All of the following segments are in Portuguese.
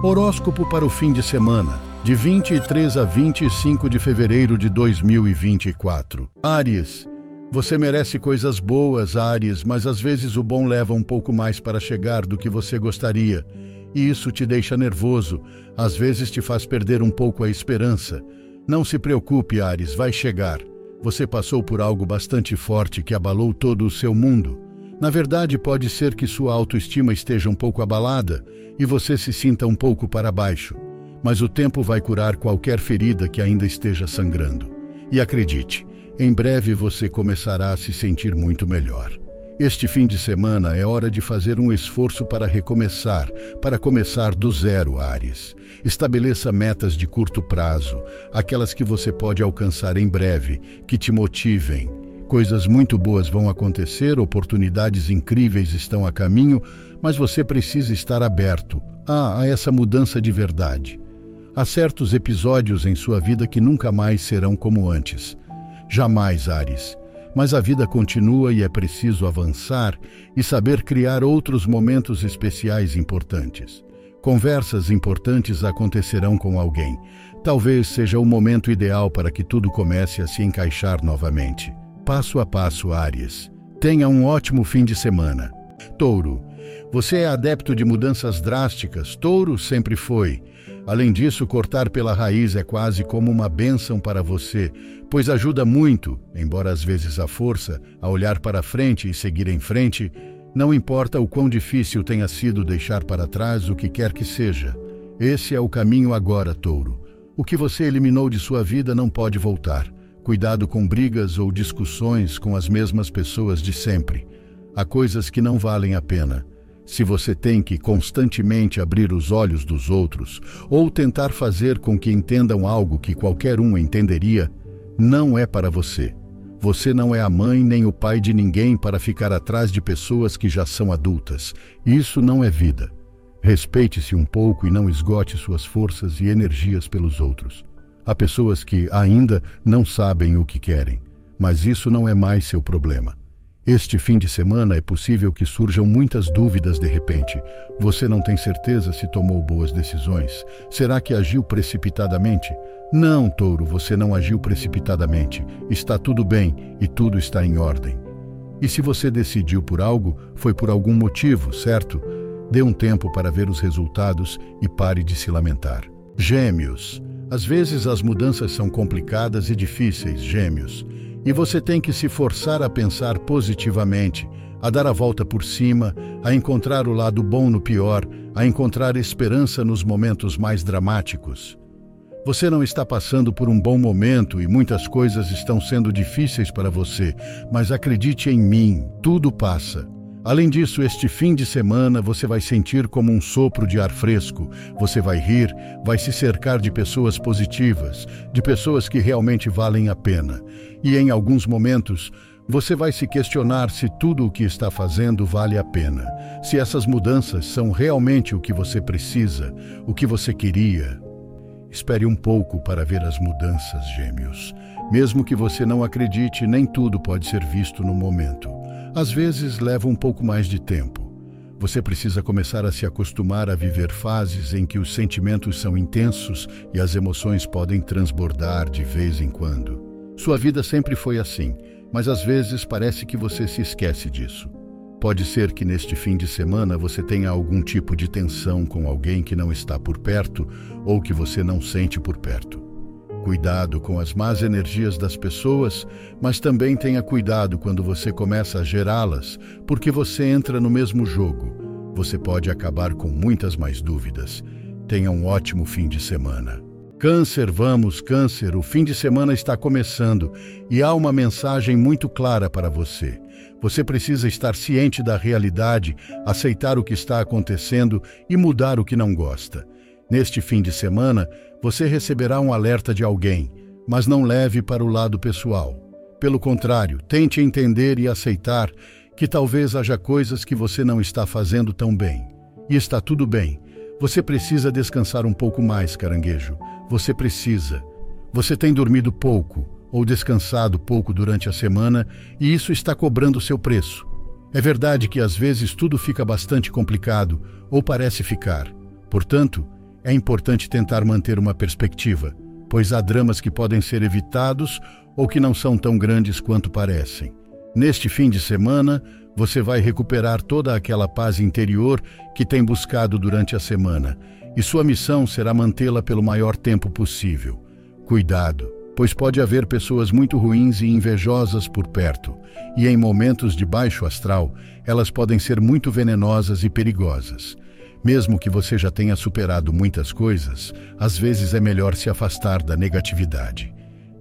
Horóscopo para o fim de semana, de 23 a 25 de fevereiro de 2024. Áries. Você merece coisas boas, Áries, mas às vezes o bom leva um pouco mais para chegar do que você gostaria. E isso te deixa nervoso, às vezes te faz perder um pouco a esperança. Não se preocupe, Ares, vai chegar. Você passou por algo bastante forte que abalou todo o seu mundo. Na verdade, pode ser que sua autoestima esteja um pouco abalada e você se sinta um pouco para baixo, mas o tempo vai curar qualquer ferida que ainda esteja sangrando. E acredite, em breve você começará a se sentir muito melhor. Este fim de semana é hora de fazer um esforço para recomeçar, para começar do zero, Ares. Estabeleça metas de curto prazo, aquelas que você pode alcançar em breve, que te motivem. Coisas muito boas vão acontecer, oportunidades incríveis estão a caminho, mas você precisa estar aberto a, a essa mudança de verdade. Há certos episódios em sua vida que nunca mais serão como antes. Jamais, Ares. Mas a vida continua e é preciso avançar e saber criar outros momentos especiais importantes. Conversas importantes acontecerão com alguém. Talvez seja o momento ideal para que tudo comece a se encaixar novamente. Passo a passo, Aries. Tenha um ótimo fim de semana. Touro. Você é adepto de mudanças drásticas. Touro sempre foi. Além disso, cortar pela raiz é quase como uma bênção para você, pois ajuda muito, embora às vezes a força, a olhar para frente e seguir em frente, não importa o quão difícil tenha sido deixar para trás o que quer que seja. Esse é o caminho agora, touro. O que você eliminou de sua vida não pode voltar. Cuidado com brigas ou discussões com as mesmas pessoas de sempre. Há coisas que não valem a pena. Se você tem que constantemente abrir os olhos dos outros ou tentar fazer com que entendam algo que qualquer um entenderia, não é para você. Você não é a mãe nem o pai de ninguém para ficar atrás de pessoas que já são adultas. Isso não é vida. Respeite-se um pouco e não esgote suas forças e energias pelos outros. Há pessoas que ainda não sabem o que querem, mas isso não é mais seu problema. Este fim de semana é possível que surjam muitas dúvidas de repente. Você não tem certeza se tomou boas decisões? Será que agiu precipitadamente? Não, touro, você não agiu precipitadamente. Está tudo bem e tudo está em ordem. E se você decidiu por algo, foi por algum motivo, certo? Dê um tempo para ver os resultados e pare de se lamentar. Gêmeos. Às vezes as mudanças são complicadas e difíceis, gêmeos. E você tem que se forçar a pensar positivamente, a dar a volta por cima, a encontrar o lado bom no pior, a encontrar esperança nos momentos mais dramáticos. Você não está passando por um bom momento e muitas coisas estão sendo difíceis para você, mas acredite em mim, tudo passa. Além disso, este fim de semana você vai sentir como um sopro de ar fresco. Você vai rir, vai se cercar de pessoas positivas, de pessoas que realmente valem a pena. E em alguns momentos, você vai se questionar se tudo o que está fazendo vale a pena, se essas mudanças são realmente o que você precisa, o que você queria. Espere um pouco para ver as mudanças, gêmeos. Mesmo que você não acredite, nem tudo pode ser visto no momento às vezes leva um pouco mais de tempo. Você precisa começar a se acostumar a viver fases em que os sentimentos são intensos e as emoções podem transbordar de vez em quando. Sua vida sempre foi assim, mas às vezes parece que você se esquece disso. Pode ser que neste fim de semana você tenha algum tipo de tensão com alguém que não está por perto ou que você não sente por perto. Cuidado com as más energias das pessoas, mas também tenha cuidado quando você começa a gerá-las, porque você entra no mesmo jogo. Você pode acabar com muitas mais dúvidas. Tenha um ótimo fim de semana. Câncer, vamos, Câncer, o fim de semana está começando e há uma mensagem muito clara para você. Você precisa estar ciente da realidade, aceitar o que está acontecendo e mudar o que não gosta. Neste fim de semana, você receberá um alerta de alguém, mas não leve para o lado pessoal. Pelo contrário, tente entender e aceitar que talvez haja coisas que você não está fazendo tão bem. E está tudo bem. Você precisa descansar um pouco mais, caranguejo. Você precisa. Você tem dormido pouco ou descansado pouco durante a semana e isso está cobrando seu preço. É verdade que às vezes tudo fica bastante complicado ou parece ficar. Portanto, é importante tentar manter uma perspectiva, pois há dramas que podem ser evitados ou que não são tão grandes quanto parecem. Neste fim de semana, você vai recuperar toda aquela paz interior que tem buscado durante a semana, e sua missão será mantê-la pelo maior tempo possível. Cuidado, pois pode haver pessoas muito ruins e invejosas por perto, e em momentos de baixo astral, elas podem ser muito venenosas e perigosas. Mesmo que você já tenha superado muitas coisas, às vezes é melhor se afastar da negatividade.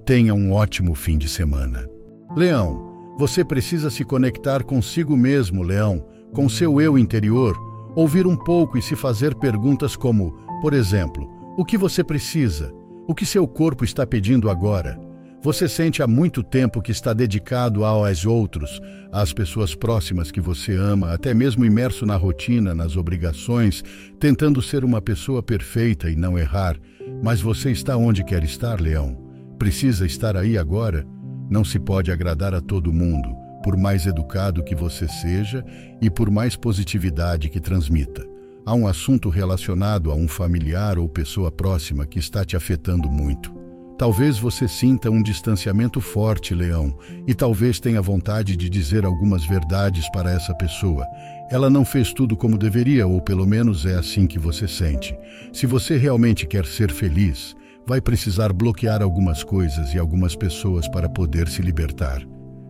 Tenha um ótimo fim de semana. Leão, você precisa se conectar consigo mesmo, Leão, com seu eu interior, ouvir um pouco e se fazer perguntas como, por exemplo, o que você precisa? O que seu corpo está pedindo agora? Você sente há muito tempo que está dedicado aos outros, às pessoas próximas que você ama, até mesmo imerso na rotina, nas obrigações, tentando ser uma pessoa perfeita e não errar. Mas você está onde quer estar, Leão? Precisa estar aí agora? Não se pode agradar a todo mundo, por mais educado que você seja e por mais positividade que transmita. Há um assunto relacionado a um familiar ou pessoa próxima que está te afetando muito. Talvez você sinta um distanciamento forte, Leão, e talvez tenha vontade de dizer algumas verdades para essa pessoa. Ela não fez tudo como deveria, ou pelo menos é assim que você sente. Se você realmente quer ser feliz, vai precisar bloquear algumas coisas e algumas pessoas para poder se libertar.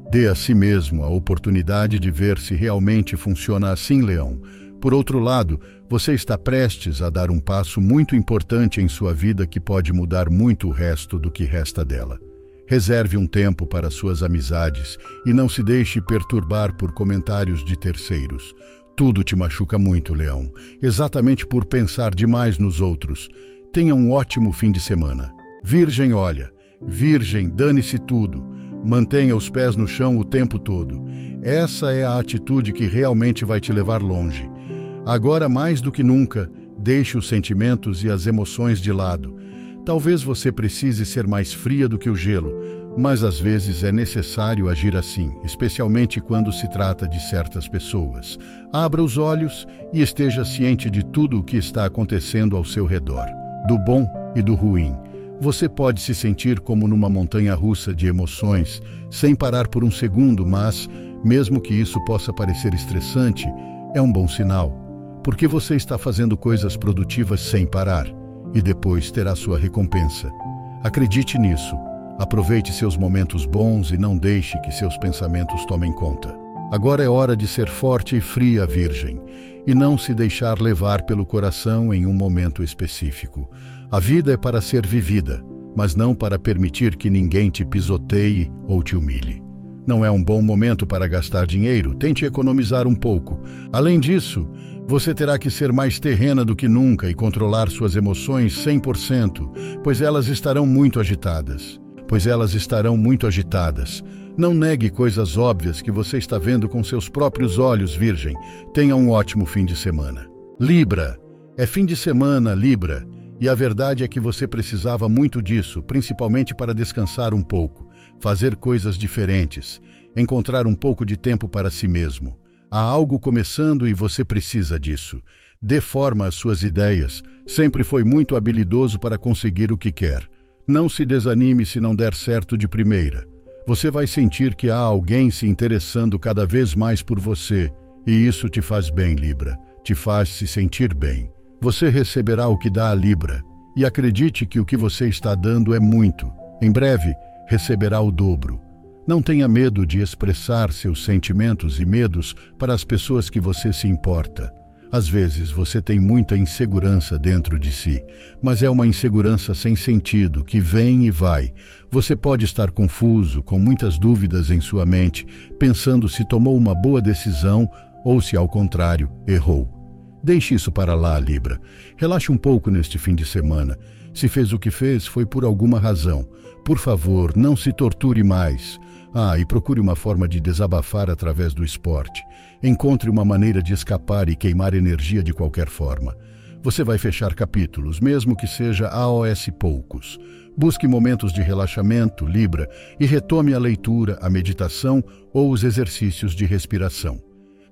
Dê a si mesmo a oportunidade de ver se realmente funciona assim, Leão. Por outro lado, você está prestes a dar um passo muito importante em sua vida que pode mudar muito o resto do que resta dela. Reserve um tempo para suas amizades e não se deixe perturbar por comentários de terceiros. Tudo te machuca muito, Leão, exatamente por pensar demais nos outros. Tenha um ótimo fim de semana. Virgem, olha. Virgem, dane-se tudo. Mantenha os pés no chão o tempo todo. Essa é a atitude que realmente vai te levar longe. Agora, mais do que nunca, deixe os sentimentos e as emoções de lado. Talvez você precise ser mais fria do que o gelo, mas às vezes é necessário agir assim, especialmente quando se trata de certas pessoas. Abra os olhos e esteja ciente de tudo o que está acontecendo ao seu redor do bom e do ruim. Você pode se sentir como numa montanha russa de emoções, sem parar por um segundo, mas, mesmo que isso possa parecer estressante, é um bom sinal, porque você está fazendo coisas produtivas sem parar e depois terá sua recompensa. Acredite nisso. Aproveite seus momentos bons e não deixe que seus pensamentos tomem conta. Agora é hora de ser forte e fria, Virgem, e não se deixar levar pelo coração em um momento específico. A vida é para ser vivida, mas não para permitir que ninguém te pisoteie ou te humilhe. Não é um bom momento para gastar dinheiro, tente economizar um pouco. Além disso, você terá que ser mais terrena do que nunca e controlar suas emoções 100%, pois elas estarão muito agitadas. Pois elas estarão muito agitadas. Não negue coisas óbvias que você está vendo com seus próprios olhos, Virgem. Tenha um ótimo fim de semana. Libra. É fim de semana, Libra. E a verdade é que você precisava muito disso, principalmente para descansar um pouco, fazer coisas diferentes, encontrar um pouco de tempo para si mesmo. Há algo começando e você precisa disso. Dê forma às suas ideias. Sempre foi muito habilidoso para conseguir o que quer. Não se desanime se não der certo de primeira. Você vai sentir que há alguém se interessando cada vez mais por você, e isso te faz bem, Libra, te faz se sentir bem. Você receberá o que dá a Libra, e acredite que o que você está dando é muito. Em breve, receberá o dobro. Não tenha medo de expressar seus sentimentos e medos para as pessoas que você se importa. Às vezes você tem muita insegurança dentro de si, mas é uma insegurança sem sentido que vem e vai. Você pode estar confuso, com muitas dúvidas em sua mente, pensando se tomou uma boa decisão ou se, ao contrário, errou. Deixe isso para lá, Libra. Relaxe um pouco neste fim de semana. Se fez o que fez, foi por alguma razão. Por favor, não se torture mais. Ah, e procure uma forma de desabafar através do esporte. Encontre uma maneira de escapar e queimar energia de qualquer forma. Você vai fechar capítulos, mesmo que seja AOS poucos. Busque momentos de relaxamento, Libra, e retome a leitura, a meditação ou os exercícios de respiração.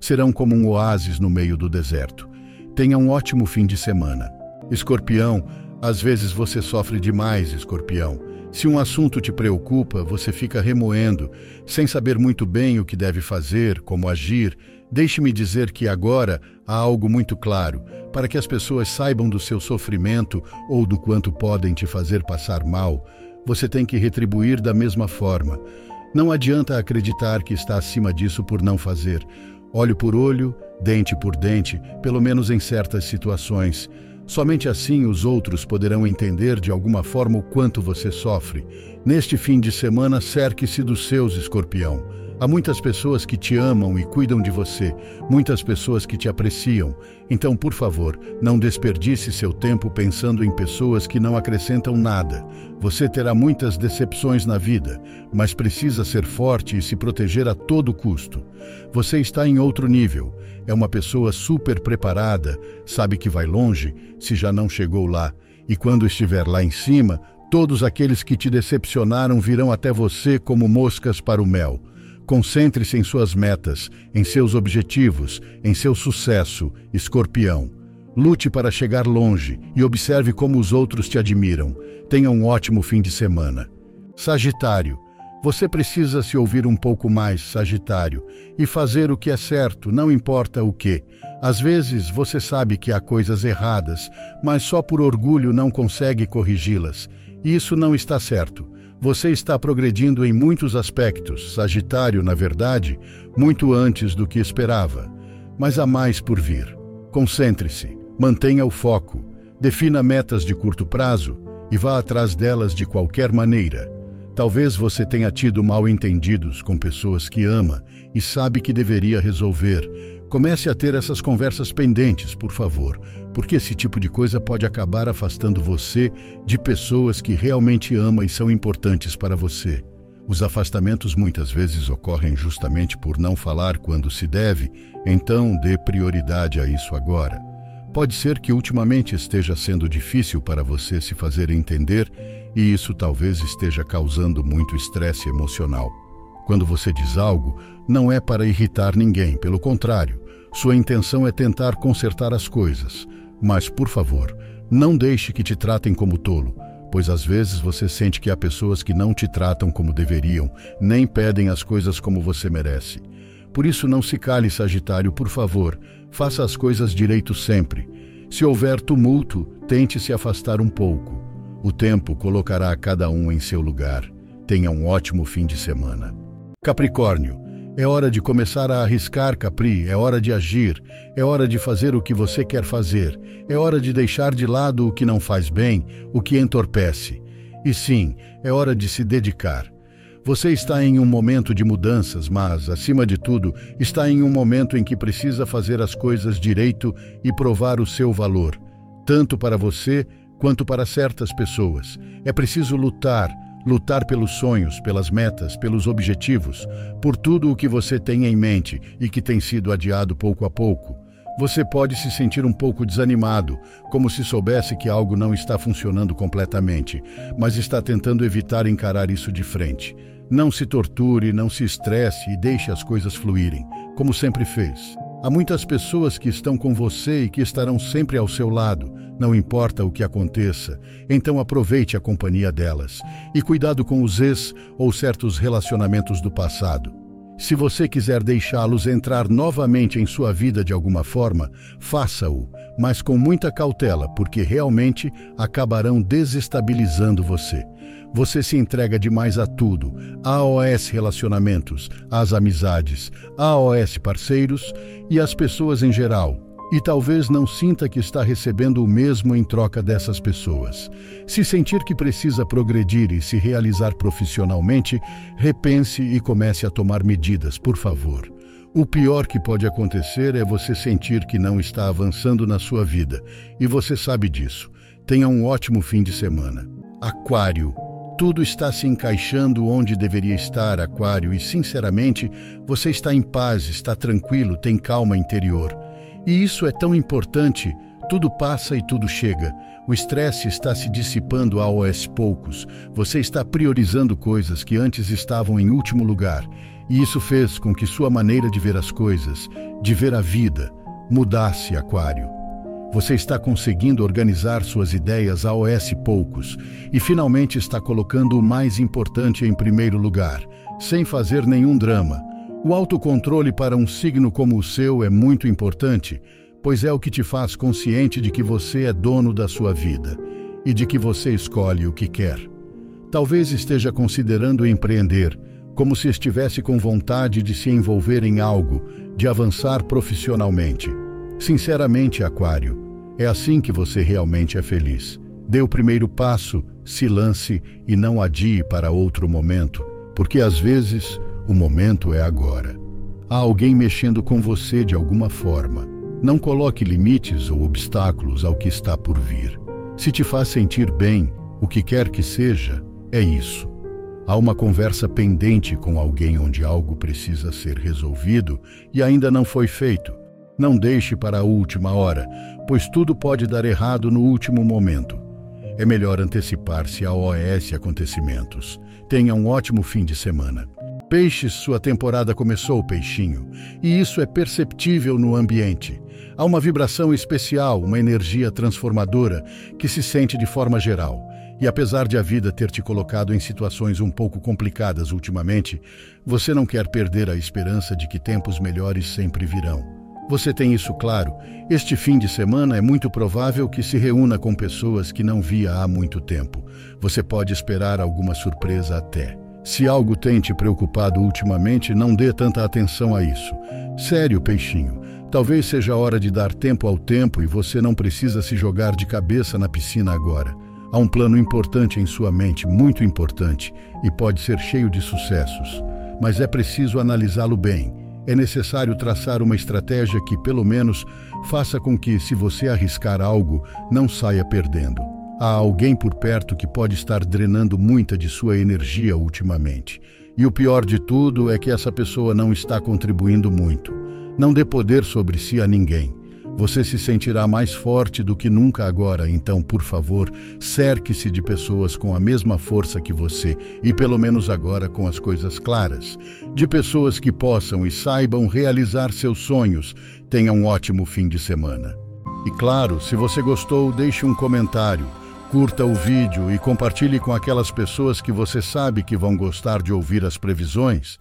Serão como um oásis no meio do deserto. Tenha um ótimo fim de semana. Escorpião, às vezes você sofre demais, escorpião. Se um assunto te preocupa, você fica remoendo, sem saber muito bem o que deve fazer, como agir. Deixe-me dizer que agora há algo muito claro, para que as pessoas saibam do seu sofrimento ou do quanto podem te fazer passar mal. Você tem que retribuir da mesma forma. Não adianta acreditar que está acima disso por não fazer. Olho por olho, dente por dente, pelo menos em certas situações. Somente assim os outros poderão entender de alguma forma o quanto você sofre. Neste fim de semana, cerque-se dos seus, escorpião. Há muitas pessoas que te amam e cuidam de você, muitas pessoas que te apreciam. Então, por favor, não desperdice seu tempo pensando em pessoas que não acrescentam nada. Você terá muitas decepções na vida, mas precisa ser forte e se proteger a todo custo. Você está em outro nível. É uma pessoa super preparada, sabe que vai longe, se já não chegou lá. E quando estiver lá em cima, todos aqueles que te decepcionaram virão até você como moscas para o mel. Concentre-se em suas metas, em seus objetivos, em seu sucesso, escorpião. Lute para chegar longe e observe como os outros te admiram. Tenha um ótimo fim de semana. Sagitário. Você precisa se ouvir um pouco mais, Sagitário, e fazer o que é certo, não importa o que. Às vezes você sabe que há coisas erradas, mas só por orgulho não consegue corrigi-las. Isso não está certo. Você está progredindo em muitos aspectos, Sagitário, na verdade, muito antes do que esperava. Mas há mais por vir. Concentre-se, mantenha o foco, defina metas de curto prazo e vá atrás delas de qualquer maneira. Talvez você tenha tido mal entendidos com pessoas que ama e sabe que deveria resolver, Comece a ter essas conversas pendentes, por favor, porque esse tipo de coisa pode acabar afastando você de pessoas que realmente ama e são importantes para você. Os afastamentos muitas vezes ocorrem justamente por não falar quando se deve, então dê prioridade a isso agora. Pode ser que ultimamente esteja sendo difícil para você se fazer entender e isso talvez esteja causando muito estresse emocional. Quando você diz algo, não é para irritar ninguém, pelo contrário, sua intenção é tentar consertar as coisas. Mas, por favor, não deixe que te tratem como tolo, pois às vezes você sente que há pessoas que não te tratam como deveriam, nem pedem as coisas como você merece. Por isso, não se cale, Sagitário, por favor, faça as coisas direito sempre. Se houver tumulto, tente se afastar um pouco. O tempo colocará cada um em seu lugar. Tenha um ótimo fim de semana. Capricórnio, é hora de começar a arriscar, Capri, é hora de agir, é hora de fazer o que você quer fazer, é hora de deixar de lado o que não faz bem, o que entorpece. E sim, é hora de se dedicar. Você está em um momento de mudanças, mas, acima de tudo, está em um momento em que precisa fazer as coisas direito e provar o seu valor, tanto para você quanto para certas pessoas. É preciso lutar, lutar pelos sonhos, pelas metas, pelos objetivos, por tudo o que você tem em mente e que tem sido adiado pouco a pouco. Você pode se sentir um pouco desanimado, como se soubesse que algo não está funcionando completamente, mas está tentando evitar encarar isso de frente. Não se torture, não se estresse e deixe as coisas fluírem, como sempre fez. Há muitas pessoas que estão com você e que estarão sempre ao seu lado, não importa o que aconteça, então aproveite a companhia delas. E cuidado com os ex ou certos relacionamentos do passado. Se você quiser deixá-los entrar novamente em sua vida de alguma forma, faça-o, mas com muita cautela, porque realmente acabarão desestabilizando você. Você se entrega demais a tudo: AOS relacionamentos, às amizades, AOS parceiros e às pessoas em geral. E talvez não sinta que está recebendo o mesmo em troca dessas pessoas. Se sentir que precisa progredir e se realizar profissionalmente, repense e comece a tomar medidas, por favor. O pior que pode acontecer é você sentir que não está avançando na sua vida, e você sabe disso. Tenha um ótimo fim de semana. Aquário. Tudo está se encaixando onde deveria estar, Aquário, e sinceramente, você está em paz, está tranquilo, tem calma interior. E isso é tão importante. Tudo passa e tudo chega. O estresse está se dissipando aos poucos. Você está priorizando coisas que antes estavam em último lugar. E isso fez com que sua maneira de ver as coisas, de ver a vida, mudasse, Aquário. Você está conseguindo organizar suas ideias a OS poucos e finalmente está colocando o mais importante em primeiro lugar, sem fazer nenhum drama. O autocontrole para um signo como o seu é muito importante, pois é o que te faz consciente de que você é dono da sua vida e de que você escolhe o que quer. Talvez esteja considerando empreender, como se estivesse com vontade de se envolver em algo, de avançar profissionalmente. Sinceramente, Aquário, é assim que você realmente é feliz. Dê o primeiro passo, se lance e não adie para outro momento, porque às vezes o momento é agora. Há alguém mexendo com você de alguma forma. Não coloque limites ou obstáculos ao que está por vir. Se te faz sentir bem, o que quer que seja, é isso. Há uma conversa pendente com alguém onde algo precisa ser resolvido e ainda não foi feito. Não deixe para a última hora, pois tudo pode dar errado no último momento. É melhor antecipar-se a OS acontecimentos. Tenha um ótimo fim de semana. Peixes, sua temporada começou, peixinho, e isso é perceptível no ambiente. Há uma vibração especial, uma energia transformadora que se sente de forma geral. E apesar de a vida ter te colocado em situações um pouco complicadas ultimamente, você não quer perder a esperança de que tempos melhores sempre virão. Você tem isso claro. Este fim de semana é muito provável que se reúna com pessoas que não via há muito tempo. Você pode esperar alguma surpresa até. Se algo tem te preocupado ultimamente, não dê tanta atenção a isso. Sério, peixinho. Talvez seja hora de dar tempo ao tempo e você não precisa se jogar de cabeça na piscina agora. Há um plano importante em sua mente, muito importante, e pode ser cheio de sucessos. Mas é preciso analisá-lo bem. É necessário traçar uma estratégia que, pelo menos, faça com que, se você arriscar algo, não saia perdendo. Há alguém por perto que pode estar drenando muita de sua energia ultimamente. E o pior de tudo é que essa pessoa não está contribuindo muito. Não dê poder sobre si a ninguém. Você se sentirá mais forte do que nunca agora, então, por favor, cerque-se de pessoas com a mesma força que você e, pelo menos agora, com as coisas claras. De pessoas que possam e saibam realizar seus sonhos. Tenha um ótimo fim de semana. E claro, se você gostou, deixe um comentário, curta o vídeo e compartilhe com aquelas pessoas que você sabe que vão gostar de ouvir as previsões.